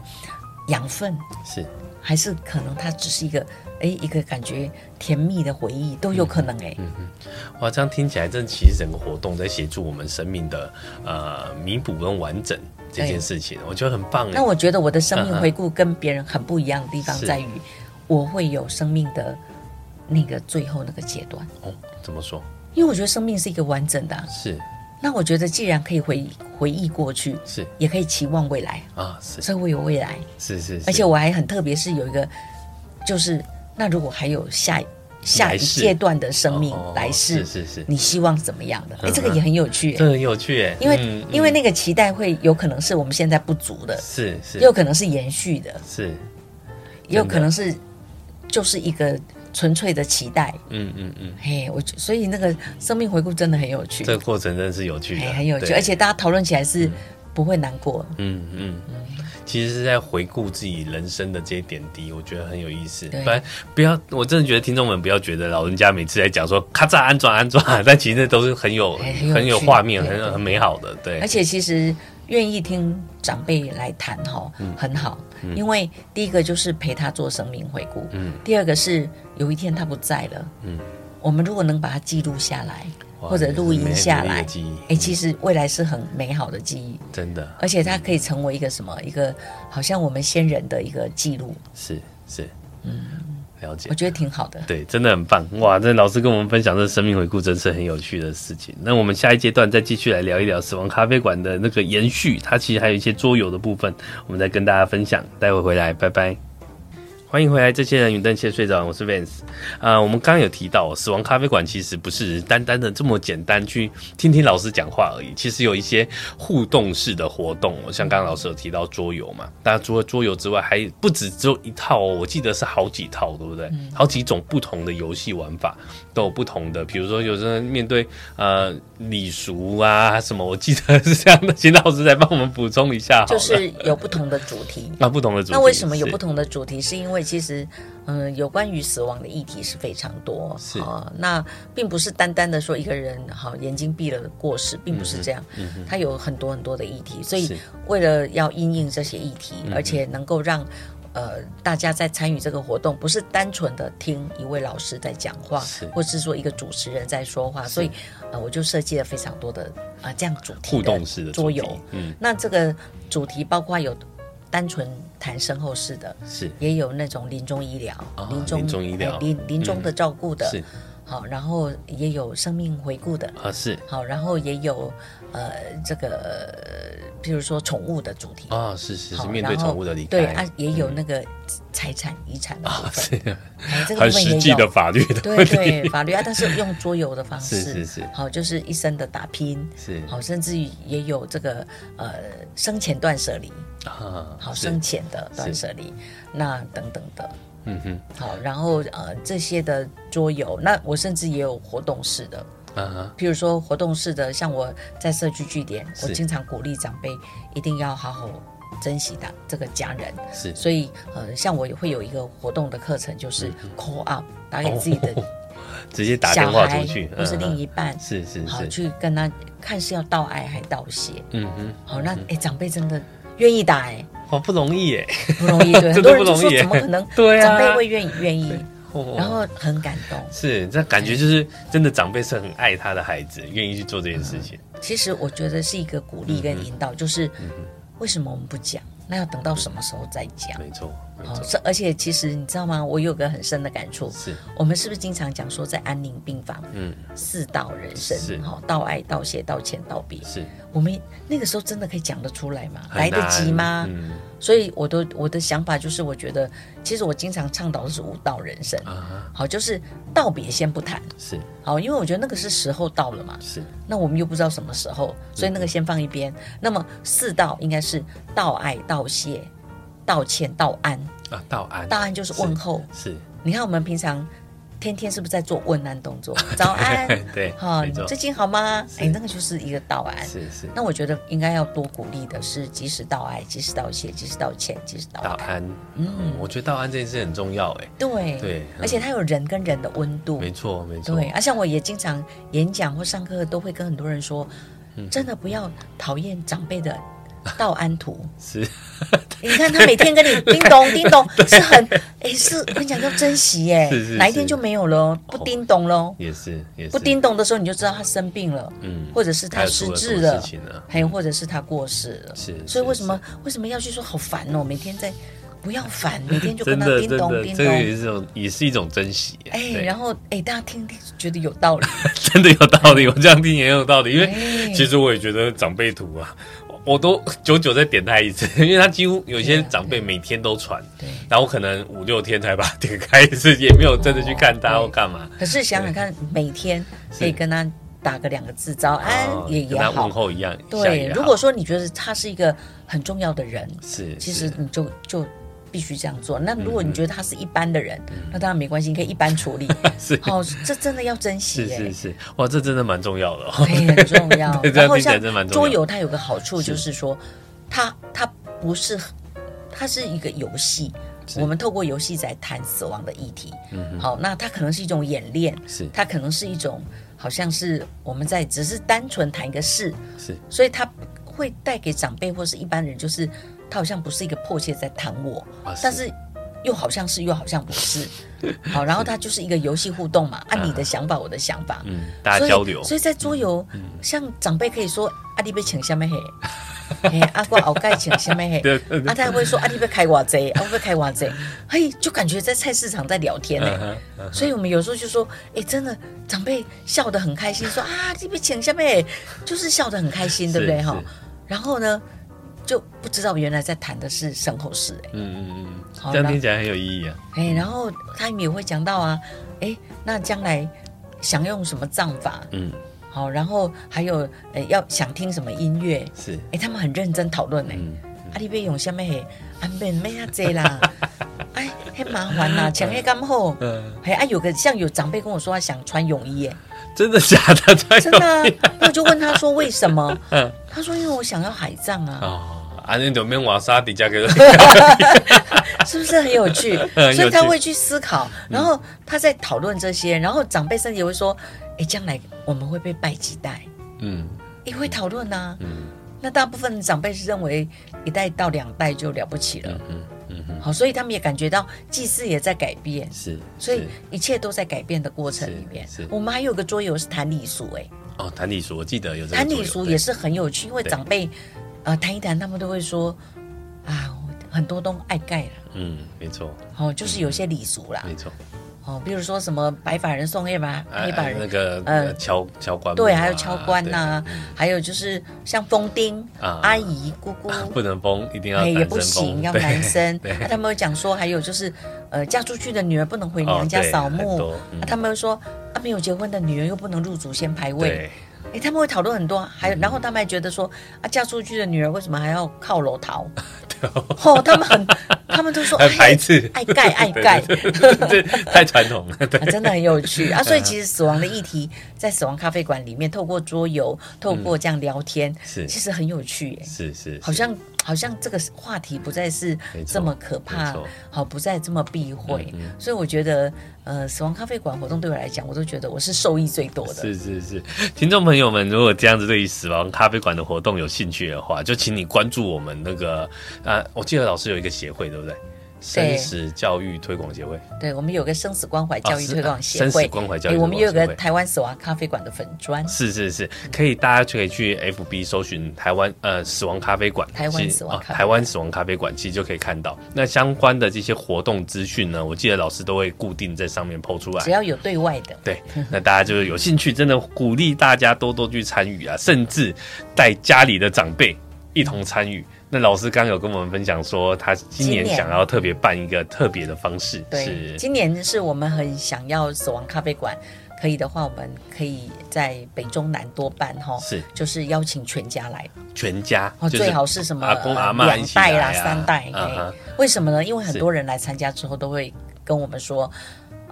养分？是。还是可能它只是一个哎，一个感觉甜蜜的回忆都有可能哎。嗯嗯，哇，这样听起来，这其实整个活动在协助我们生命的呃弥补跟完整这件事情，我觉得很棒。那我觉得我的生命回顾跟别人很不一样的地方在于，我会有生命的那个最后那个阶段。哦，怎么说？因为我觉得生命是一个完整的。是。那我觉得，既然可以回回忆过去，是。也可以期望未来啊，是，所以我有未来，是是，是，而且我还很特别，是有一个，就是那如果还有下下一阶段的生命来世，是是是，你希望怎么样的？哎，这个也很有趣，这很有趣哎，因为因为那个期待会有可能是我们现在不足的，是是，也有可能是延续的，是，也有可能是就是一个。纯粹的期待，嗯嗯嗯，嘿，我所以那个生命回顾真的很有趣，这个过程真的是有趣的，很有趣，而且大家讨论起来是不会难过，嗯嗯。嗯，其实是在回顾自己人生的这些点滴，我觉得很有意思。不然不要，我真的觉得听众们不要觉得老人家每次在讲说咔嚓安装安装，但其实都是很有很有画面，很很美好的，对。而且其实愿意听长辈来谈哈，很好。因为第一个就是陪他做生命回顾，嗯，第二个是有一天他不在了，嗯，我们如果能把它记录下来，或者录音下来，哎，其实未来是很美好的记忆，真的，而且它可以成为一个什么？一个好像我们先人的一个记录，是是，嗯。了解，我觉得挺好的。对，真的很棒哇！这老师跟我们分享这生命回顾，真是很有趣的事情。那我们下一阶段再继续来聊一聊死亡咖啡馆的那个延续，它其实还有一些桌游的部分，我们再跟大家分享。待会回来，拜拜。欢迎回来，这些人云端切睡着，我是 Vance。我们刚刚有提到，死亡咖啡馆其实不是单单的这么简单去听听老师讲话而已，其实有一些互动式的活动。像刚刚老师有提到桌游嘛，大家除了桌游之外，还不止只有一套哦，我记得是好几套，对不对？嗯、好几种不同的游戏玩法都有不同的，比如说有时候面对呃礼俗啊什么，我记得是这样的，请老师再帮我们补充一下好。就是有不同的主题 啊，不同的主题。那为什么有不同的主题？是因为其实，嗯、呃，有关于死亡的议题是非常多，是。啊、呃，那并不是单单的说一个人好眼睛闭了过世，并不是这样，嗯嗯、它有很多很多的议题，所以为了要因应这些议题，而且能够让呃大家在参与这个活动，不是单纯的听一位老师在讲话，是。或是说一个主持人在说话，所以呃我就设计了非常多的啊、呃、这样主题互动式的桌游，嗯，那这个主题包括有。单纯谈身后事的，是。也有那种临终医疗、临终临终医疗、临临终的照顾的，是。好，然后也有生命回顾的啊，是。好，然后也有呃这个，譬如说宠物的主题。啊，是是是面对宠物的离开，对啊，也有那个财产遗产的部分，这个很实际的法律的，对对法律啊，但是用桌游的方式，是是是，好，就是一生的打拼，是。好，甚至于也有这个呃生前断舍离。啊，好生前的断舍离，那等等的，嗯哼，好，然后呃这些的桌游，那我甚至也有活动式的，啊哈，譬如说活动式的，像我在社区据点，我经常鼓励长辈一定要好好珍惜的这个家人，是，所以呃像我也会有一个活动的课程，就是 call up 打给自己的。直接打电话出去，或是另一半，是是，好去跟他看是要道爱还道谢。嗯哼，好，那哎，长辈真的愿意打哎，好，不容易哎，不容易，对，很多人就说怎么可能？对啊，长辈会愿意愿意，然后很感动。是，这感觉就是真的，长辈是很爱他的孩子，愿意去做这件事情。其实我觉得是一个鼓励跟引导，就是为什么我们不讲？那要等到什么时候再讲？没错，哦，是而且其实你知道吗？我有个很深的感触，是我们是不是经常讲说在安宁病房，嗯，四道人生，是好，道爱、道谢、道歉、道别，是我们那个时候真的可以讲得出来吗？来得及吗？嗯，所以我的我的想法就是，我觉得其实我经常倡导的是五道人生，啊，好，就是道别先不谈，是好，因为我觉得那个是时候到了嘛，是，那我们又不知道什么时候，所以那个先放一边。那么四道应该是道爱、道谢。道歉、道安啊，道安，道安就是问候。是，你看我们平常天天是不是在做问安动作？早安，对，好，你最近好吗？哎，那个就是一个道安。是是。那我觉得应该要多鼓励的是，及时道爱，及时道谢，及时道歉，及时道安。嗯，我觉得道安这件事很重要。哎，对对，而且它有人跟人的温度。没错没错。对，啊，像我也经常演讲或上课，都会跟很多人说，真的不要讨厌长辈的。道安图。是，你看他每天跟你 叮咚叮咚，是很哎，是我跟你讲要珍惜哎，哪一天就没有了，不叮咚喽，也是也是，不叮咚的时候你就知道他生病了，嗯，或者是他失智了，还有或者是他过世了，是，所以为什么为什么要去说好烦哦？每天在不要烦，每天就跟他叮咚叮咚，这也是一种也是一种珍惜，哎，然后哎大家听听觉得有道理，真的有道理，我这样听也有道理，因为其实我也觉得长辈图啊。我都久久再点他一次，因为他几乎有些长辈每天都传，对，然后可能五六天才把它点开一次，也没有真的去看他或干嘛。可是想想看，每天可以跟他打个两个字早安也也好，问候一样。对，如果说你觉得他是一个很重要的人，是，其实你就就。必须这样做。那如果你觉得他是一般的人，那当然没关系，你可以一般处理。是，好，这真的要珍惜。是是是，哇，这真的蛮重要的哦。很重要。然后像桌游，它有个好处就是说，它它不是，它是一个游戏。我们透过游戏在谈死亡的议题。嗯。好，那它可能是一种演练。是。它可能是一种，好像是我们在只是单纯谈一个事。是。所以它会带给长辈或是一般人，就是。他好像不是一个迫切在谈我，但是又好像是，又好像不是。好，然后他就是一个游戏互动嘛，按、你的想法，我的想法，嗯，大家交流。所以，在桌游，嗯、像长辈可以说：“阿弟被请下面嘿，阿过敖盖请下面嘿。”阿太会说：“阿弟被开瓦贼，阿会开瓦贼。”嘿，就感觉在菜市场在聊天呢。所以我们有时候就说：“哎，真的，长辈笑得很开心，说啊，弟被请下面，就是笑得很开心，对不对？哈。然后呢？就不知道原来在谈的是身后事。哎，嗯嗯嗯，这样听起来很有意义啊，哎，然后他们也会讲到啊，哎，那将来想用什么葬法，嗯，好，然后还有呃要想听什么音乐，是，哎，他们很认真讨论呢。阿里贝用下面嘿，安贝没下这啦，哎，很麻烦呐，请黑刚好，嗯，哎，啊有个像有长辈跟我说他想穿泳衣，哎，真的假的？真的，那我就问他说为什么？嗯，他说因为我想要海葬啊。哦啊，那种面瓦沙底价格，是不是 很有趣？所以他会去思考，然后他在讨论这些，然后长辈甚至也会说：“哎，将来我们会被拜几代？”嗯，也会讨论呐。嗯，那大部分长辈是认为一代到两代就了不起了。嗯嗯嗯。好，所以他们也感觉到祭祀也在改变。是，所以一切都在改变的过程里面。是，我们还有个桌游是谈礼俗，哎。哦，谈礼俗，我记得有这个。谈礼俗也是很有趣，因为长辈。呃，谈一谈，他们都会说，啊，很多都爱盖了。嗯，没错。哦，就是有些礼俗啦。没错。哦，比如说什么白发人送黑发黑发人那个呃敲敲棺。对，还有敲棺呐，还有就是像封钉啊，阿姨姑姑不能封，一定要也不行，要男生。那他们会讲说，还有就是呃，嫁出去的女儿不能回娘家扫墓。他们会说，啊，没有结婚的女人又不能入祖先牌位。哎，他们会讨论很多，还有，然后他们还觉得说，啊，嫁出去的女儿为什么还要靠楼桃？哦，他们很，他们都说很排斥，爱盖 爱盖，太传统了，真的很有趣。啊！所以其实死亡的议题在死亡咖啡馆里面，透过桌游，透过这样聊天，是。其实很有趣，耶。是是，好像好像这个话题不再是这么可怕，好，不再这么避讳。嗯嗯，所以我觉得，呃，死亡咖啡馆活动对我来讲，我都觉得我是受益最多的。是是是，听众朋友们，如果这样子对于死亡咖啡馆的活动有兴趣的话，就请你关注我们那个呃，我记得老师有一个协会，对不对？生死教育推广协会，对，我们有个生死关怀教育推广协会，哦、生死关怀教育，我们有个台湾死亡咖啡馆的粉砖，是是是，可以大家就可以去 FB 搜寻台湾呃死亡咖啡馆，台湾死亡、哦、台湾死亡咖啡馆，其实就可以看到。那相关的这些活动资讯呢。我记得老师都会固定在上面 PO 出来，只要有对外的，对，那大家就是有兴趣，真的鼓励大家多多去参与啊，甚至带家里的长辈一同参与。那老师刚有跟我们分享说，他今年想要特别办一个特别的方式。对，今年是我们很想要死亡咖啡馆，可以的话，我们可以在北中南多办哈。是，就是邀请全家来。全家哦，最好是什么阿公阿妈两代啦，三代。为什么呢？因为很多人来参加之后都会跟我们说，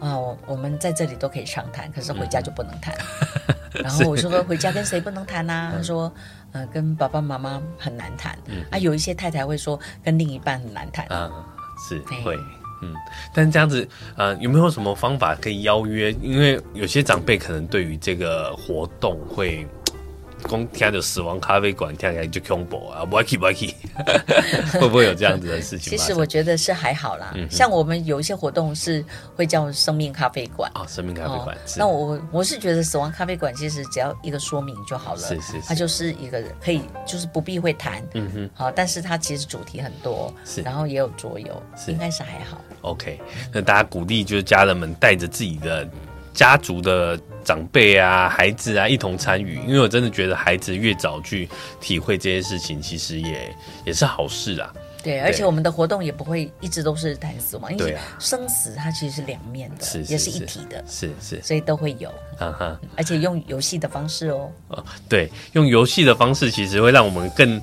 啊，我们在这里都可以畅谈，可是回家就不能谈。然后我就说，回家跟谁不能谈呢？他说。呃，跟爸爸妈妈很难谈，嗯、啊，有一些太太会说跟另一半很难谈，啊，是会，嗯，但是这样子，呃，有没有什么方法可以邀约？因为有些长辈可能对于这个活动会。光听着死亡咖啡馆，听起来就恐怖啊！不爱去，不爱去，会不会有这样子的事情？其实我觉得是还好啦。嗯、像我们有一些活动是会叫生命咖啡馆哦，生命咖啡馆。哦、那我我是觉得死亡咖啡馆其实只要一个说明就好了，是是是，它就是一个可以就是不必会谈，嗯哼，好，但是它其实主题很多，是，然后也有桌游，是应该是还好。OK，那大家鼓励就是家人们带着自己的。家族的长辈啊、孩子啊一同参与，因为我真的觉得孩子越早去体会这些事情，其实也也是好事啊。对，而且我们的活动也不会一直都是谈死亡，因为生死它其实是两面的，也是一体的，是是，所以都会有。啊哈，而且用游戏的方式哦。哦，对，用游戏的方式其实会让我们更。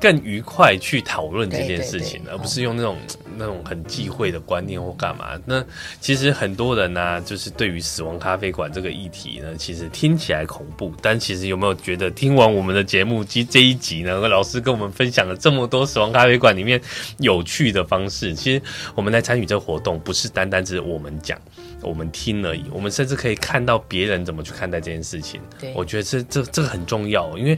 更愉快去讨论这件事情，而不是用那种那种很忌讳的观念或干嘛。那其实很多人呢、啊，就是对于死亡咖啡馆这个议题呢，其实听起来恐怖，但其实有没有觉得听完我们的节目及这一集呢，老师跟我们分享了这么多死亡咖啡馆里面有趣的方式，其实我们来参与这个活动，不是单单只是我们讲。我们听而已，我们甚至可以看到别人怎么去看待这件事情。对，我觉得这这这个很重要，因为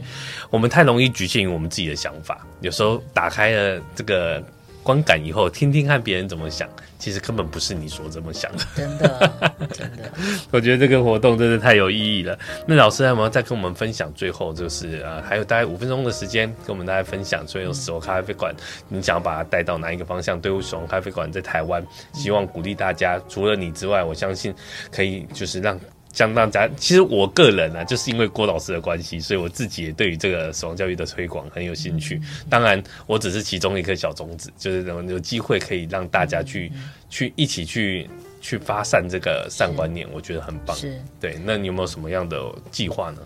我们太容易局限于我们自己的想法，有时候打开了这个。观感以后，听听看别人怎么想，其实根本不是你所这么想的。真的，真的，我觉得这个活动真的太有意义了。那老师有没有再跟我们分享？最后就是呃，还有大概五分钟的时间，跟我们大家分享，所以有死亡咖啡馆，嗯、你想要把它带到哪一个方向？对于死亡咖啡馆在台湾，希望鼓励大家，嗯、除了你之外，我相信可以就是让。相当家，其实我个人啊，就是因为郭老师的关系，所以我自己也对于这个死亡教育的推广很有兴趣。当然，我只是其中一颗小种子，就是有机会可以让大家去去一起去去发散这个善观念，我觉得很棒。是，对。那你有没有什么样的计划呢？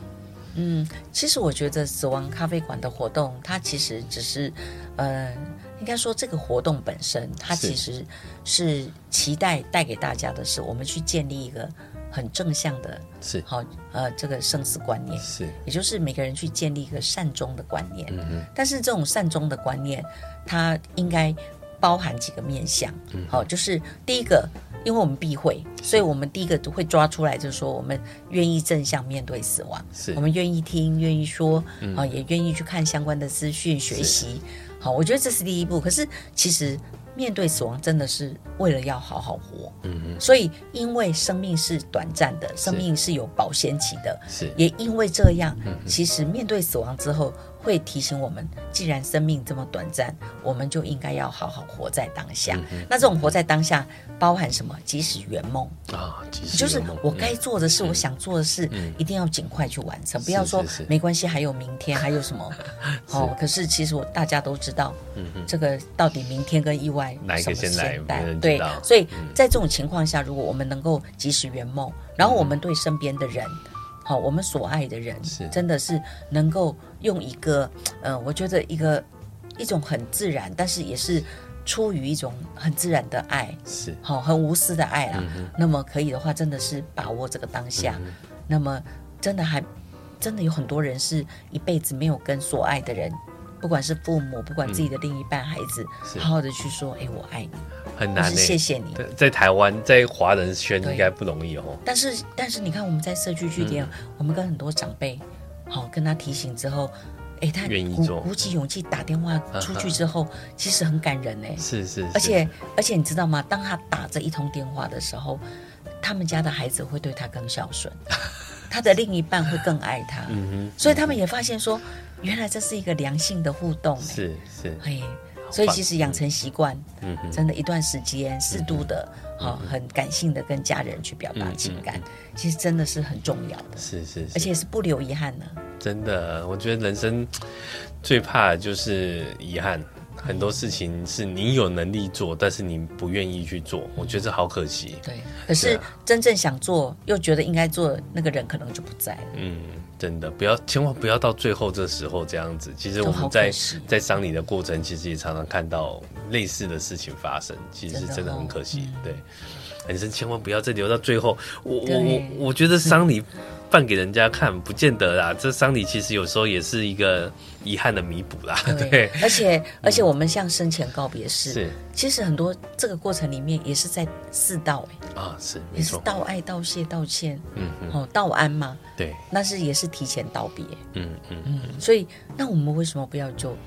嗯，其实我觉得死亡咖啡馆的活动，它其实只是，呃，应该说这个活动本身，它其实是期待带给大家的是，我们去建立一个。很正向的，是好呃，这个生死观念是，也就是每个人去建立一个善终的观念。嗯哼，但是这种善终的观念，它应该包含几个面向。嗯，好，就是第一个，因为我们避讳，所以我们第一个都会抓出来，就是说我们愿意正向面对死亡，是我们愿意听，愿意说，啊、嗯，也愿意去看相关的资讯学习。好，我觉得这是第一步。可是其实。面对死亡真的是为了要好好活，嗯嗯，所以因为生命是短暂的，生命是。有保鲜期的，是，也因为这样，嗯，其实面对死亡之后。会提醒我们，既然生命这么短暂，我们就应该要好好活在当下。嗯、那这种活在当下包含什么？即使圆梦啊，就是我该做的事，嗯、我想做的事，嗯、一定要尽快去完成。嗯、不要说没关系，还有明天，还有什么？是哦，可是其实我大家都知道，嗯、这个到底明天跟意外哪一个先来？对，所以在这种情况下，如果我们能够及时圆梦，然后我们对身边的人。好，我们所爱的人，真的是能够用一个，呃，我觉得一个一种很自然，但是也是出于一种很自然的爱，是好很无私的爱啦。嗯、那么可以的话，真的是把握这个当下。嗯、那么真的还真的有很多人是一辈子没有跟所爱的人不管是父母，不管自己的另一半、孩子，好好的去说，哎，我爱你，很难。谢谢你。在台湾，在华人圈应该不容易哦。但是，但是你看我们在社区据点，我们跟很多长辈，好跟他提醒之后。哎，他鼓鼓起勇气打电话出去之后，其实很感人哎。是是，而且而且你知道吗？当他打这一通电话的时候，他们家的孩子会对他更孝顺，他的另一半会更爱他。嗯哼。所以他们也发现说，原来这是一个良性的互动。是是。哎，所以其实养成习惯，真的，一段时间适度的，好，很感性的跟家人去表达情感，其实真的是很重要的。是是。而且是不留遗憾的。真的，我觉得人生最怕的就是遗憾。很多事情是你有能力做，但是你不愿意去做，我觉得这好可惜。对，可是真正想做又觉得应该做那个人可能就不在了。嗯，真的不要，千万不要到最后这时候这样子。其实我们在在丧礼的过程，其实也常常看到类似的事情发生，其实真的很可惜。对，人生千万不要再留到最后。我我我我觉得丧礼。办给人家看，不见得啦。这丧礼其实有时候也是一个遗憾的弥补啦。对，对而且而且我们像生前告别式，是其实很多这个过程里面也是在四道哎啊是，也是道爱、道谢、道歉，嗯哦道安嘛，对，那是也是提前道别，嗯嗯嗯。所以那我们为什么不要就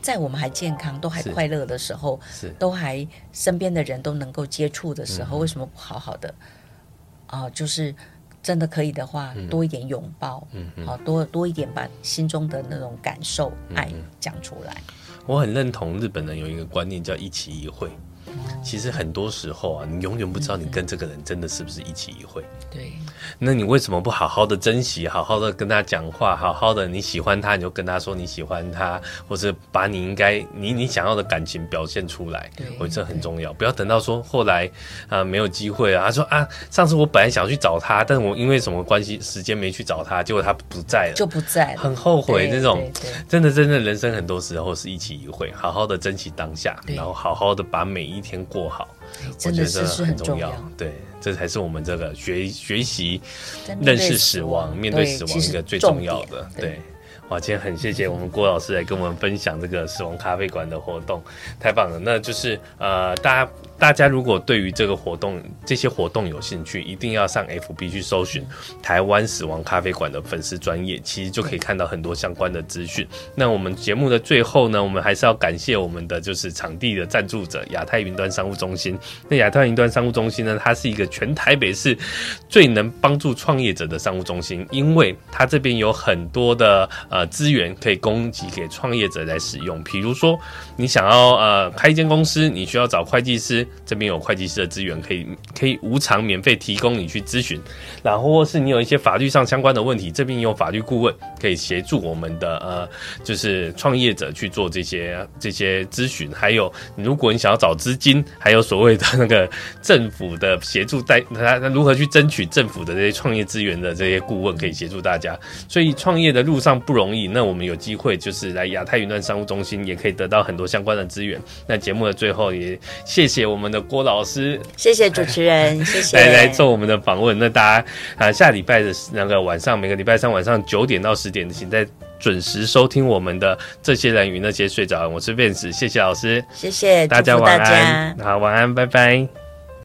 在我们还健康、都还快乐的时候，是都还身边的人都能够接触的时候，为什么不好好的啊？就是。真的可以的话，多一点拥抱，嗯，好多多一点把心中的那种感受、爱讲出来。我很认同日本人有一个观念叫一期一会。其实很多时候啊，你永远不知道你跟这个人真的是不是一期一会。对，那你为什么不好好的珍惜，好好的跟他讲话，好好的你喜欢他，你就跟他说你喜欢他，或者把你应该你你想要的感情表现出来。对，我觉得这很重要，不要等到说后来啊没有机会啊，他说啊上次我本来想去找他，但我因为什么关系时间没去找他，结果他不在了，就不在了，很后悔。那种真的真的人生很多时候是一期一会，好好的珍惜当下，然后好好的把每一天过好。真的是很重要，对，这才是我们这个学学习、认识死亡、面对死亡一个最重要的。对，哇，今天很谢谢我们郭老师来跟我们分享这个死亡咖啡馆的活动，太棒了。那就是呃，大家。大家如果对于这个活动、这些活动有兴趣，一定要上 FB 去搜寻台湾死亡咖啡馆的粉丝专业，其实就可以看到很多相关的资讯。那我们节目的最后呢，我们还是要感谢我们的就是场地的赞助者亚太云端商务中心。那亚太云端商务中心呢，它是一个全台北市最能帮助创业者的商务中心，因为它这边有很多的呃呃资源可以供给给创业者来使用。比如说，你想要呃开一间公司，你需要找会计师。这边有会计师的资源，可以可以无偿免费提供你去咨询，然后或是你有一些法律上相关的问题，这边有法律顾问可以协助我们的呃，就是创业者去做这些这些咨询。还有，如果你想要找资金，还有所谓的那个政府的协助带，他他如何去争取政府的这些创业资源的这些顾问可以协助大家。所以创业的路上不容易，那我们有机会就是来亚太云端商务中心，也可以得到很多相关的资源。那节目的最后也谢谢我们的郭老师，谢谢主持人，谢谢来来做我们的访问。那大家啊，下礼拜的那个晚上，每个礼拜三晚上九点到十点，请在准时收听我们的这些人与那些睡着。我是 Vince，谢谢老师，谢谢大家，晚安，好，晚安，拜拜。